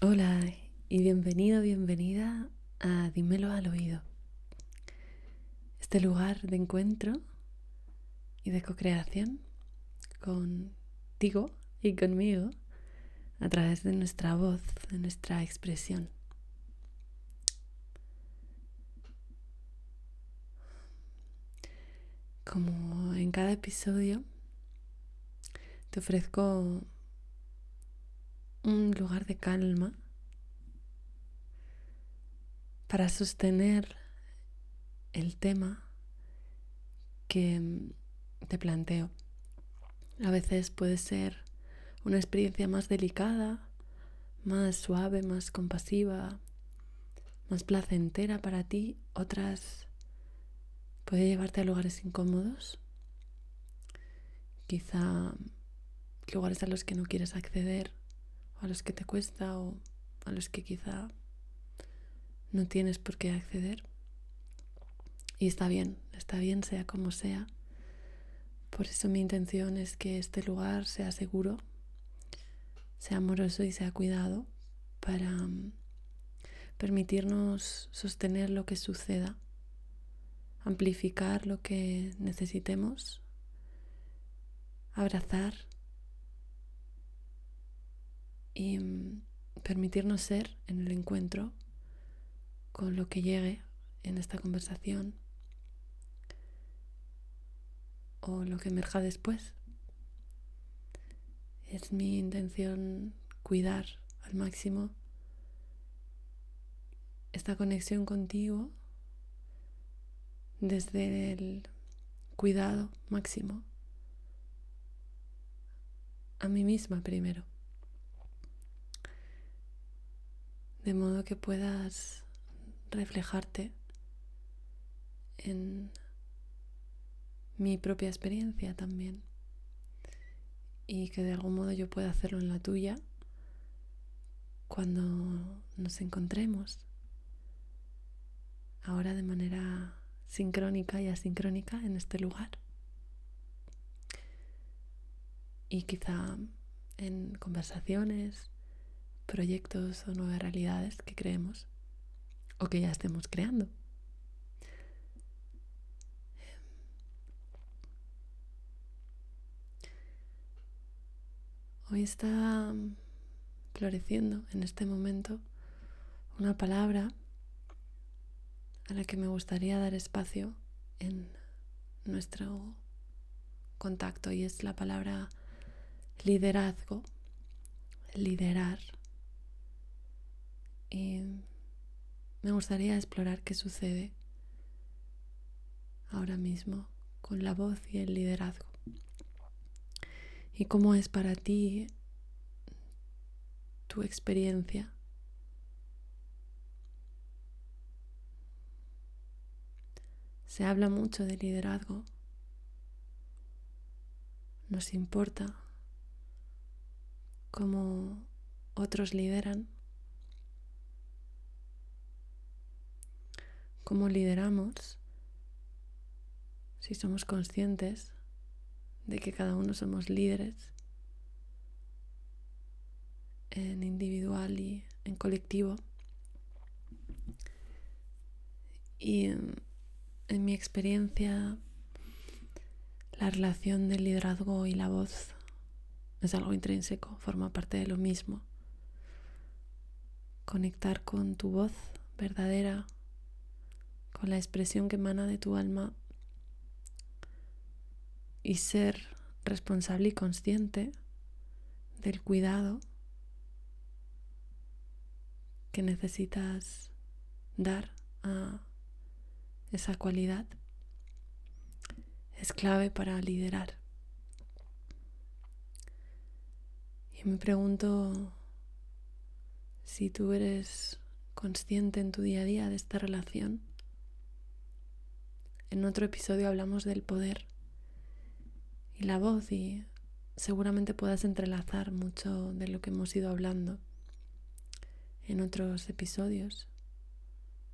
Hola y bienvenido, bienvenida a Dímelo al oído. Este lugar de encuentro y de co-creación contigo y conmigo a través de nuestra voz, de nuestra expresión. Como en cada episodio, te ofrezco un lugar de calma para sostener el tema que te planteo. A veces puede ser una experiencia más delicada, más suave, más compasiva, más placentera para ti. Otras puede llevarte a lugares incómodos, quizá lugares a los que no quieres acceder, a los que te cuesta, o a los que quizá no tienes por qué acceder. Y está bien, está bien sea como sea. Por eso mi intención es que este lugar sea seguro, sea amoroso y sea cuidado para mm, permitirnos sostener lo que suceda, amplificar lo que necesitemos, abrazar y mm, permitirnos ser en el encuentro con lo que llegue en esta conversación o lo que emerja después. Es mi intención cuidar al máximo esta conexión contigo desde el cuidado máximo a mí misma primero. De modo que puedas reflejarte en mi propia experiencia también. Y que de algún modo yo pueda hacerlo en la tuya cuando nos encontremos. Ahora de manera sincrónica y asincrónica en este lugar. Y quizá en conversaciones, proyectos o nuevas realidades que creemos o que ya estemos creando. Hoy está floreciendo en este momento una palabra a la que me gustaría dar espacio en nuestro contacto y es la palabra liderazgo, liderar. Y me gustaría explorar qué sucede ahora mismo con la voz y el liderazgo. ¿Y cómo es para ti tu experiencia? Se habla mucho de liderazgo. Nos importa cómo otros lideran. Cómo lideramos, si somos conscientes de que cada uno somos líderes en individual y en colectivo. Y en, mi experiencia, la relación del liderazgo y la voz es algo intrínseco, forma parte de lo mismo. Conectar con tu voz verdadera con la expresión que emana de tu alma y ser responsable y consciente del cuidado que necesitas dar a esa cualidad es clave para liderar. Y me pregunto si tú eres consciente en tu día a día de esta relación en otro episodio hablamos del poder y la voz y seguramente puedas entrelazar mucho de lo que hemos ido hablando en otros episodios.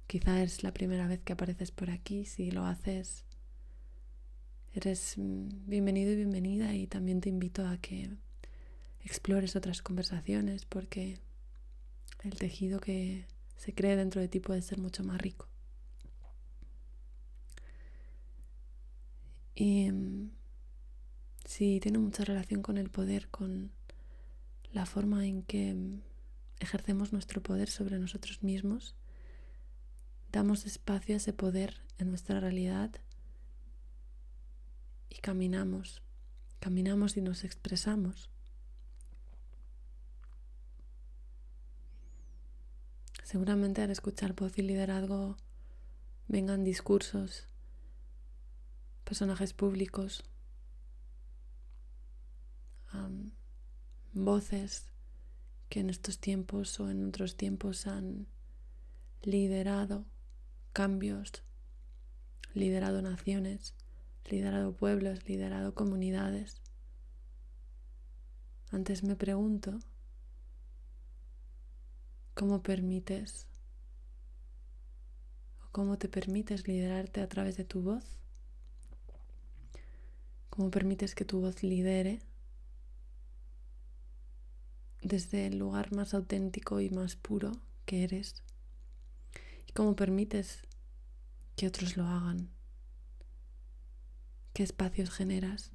Quizá es la primera vez que apareces por aquí, si lo haces eres bienvenido y bienvenida y también te invito a que explores otras conversaciones porque el tejido que se cree dentro de ti puede ser mucho más rico. Y mm, sí, tiene mucha relación con el poder, con la forma en que ejercemos nuestro poder sobre nosotros mismos, damos espacio a ese poder en nuestra realidad y caminamos, caminamos y nos expresamos. Seguramente al escuchar voz y liderazgo vengan discursos, personajes públicos, voces que en estos tiempos o en otros tiempos han liderado cambios, liderado naciones, liderado pueblos, liderado comunidades. Antes me pregunto, ¿cómo permites o cómo te permites liderarte a través de tu voz? ¿Cómo permites que tu voz lidere desde el lugar más auténtico y más puro que eres y cómo permites que otros lo hagan, qué espacios generas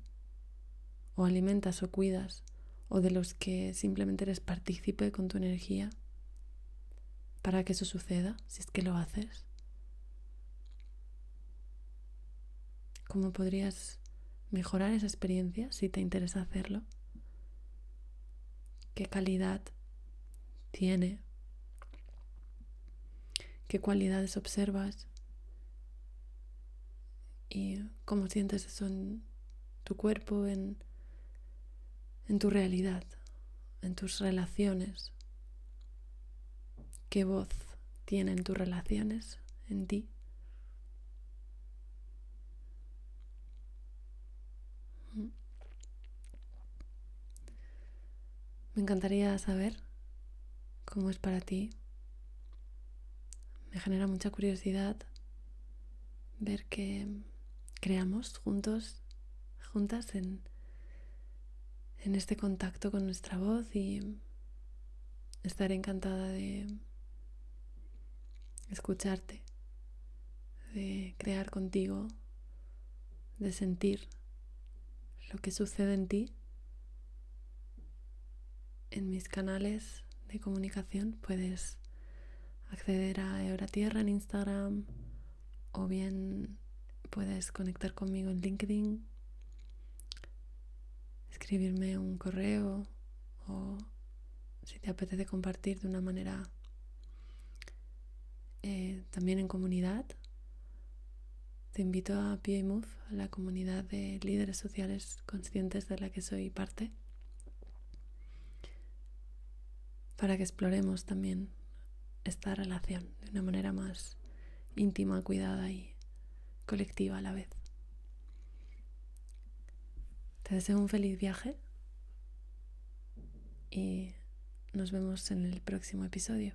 o alimentas o cuidas o de los que simplemente eres partícipe con tu energía para que eso suceda, si es que lo haces. ¿Cómo podrías mejorar esa experiencia si te interesa hacerlo? qué calidad tiene, qué cualidades observas y cómo sientes eso en tu cuerpo, en, en tu realidad, en tus relaciones, qué voz tienen tus relaciones en ti. Me encantaría saber cómo es para ti. Me genera mucha curiosidad ver que creamos juntos, juntas en, en este contacto con nuestra voz y estaré encantada de escucharte, de crear contigo, de sentir lo que sucede en ti en mis canales de comunicación puedes acceder a Euratierra en Instagram o bien puedes conectar conmigo en LinkedIn, escribirme un correo o si te apetece compartir de una manera eh, también en comunidad. Te invito a PA a la comunidad de líderes sociales conscientes de la que soy parte. Para que exploremos también esta relación de una manera más íntima, cuidada y colectiva a la vez. Te deseo un feliz viaje y nos vemos en el próximo episodio.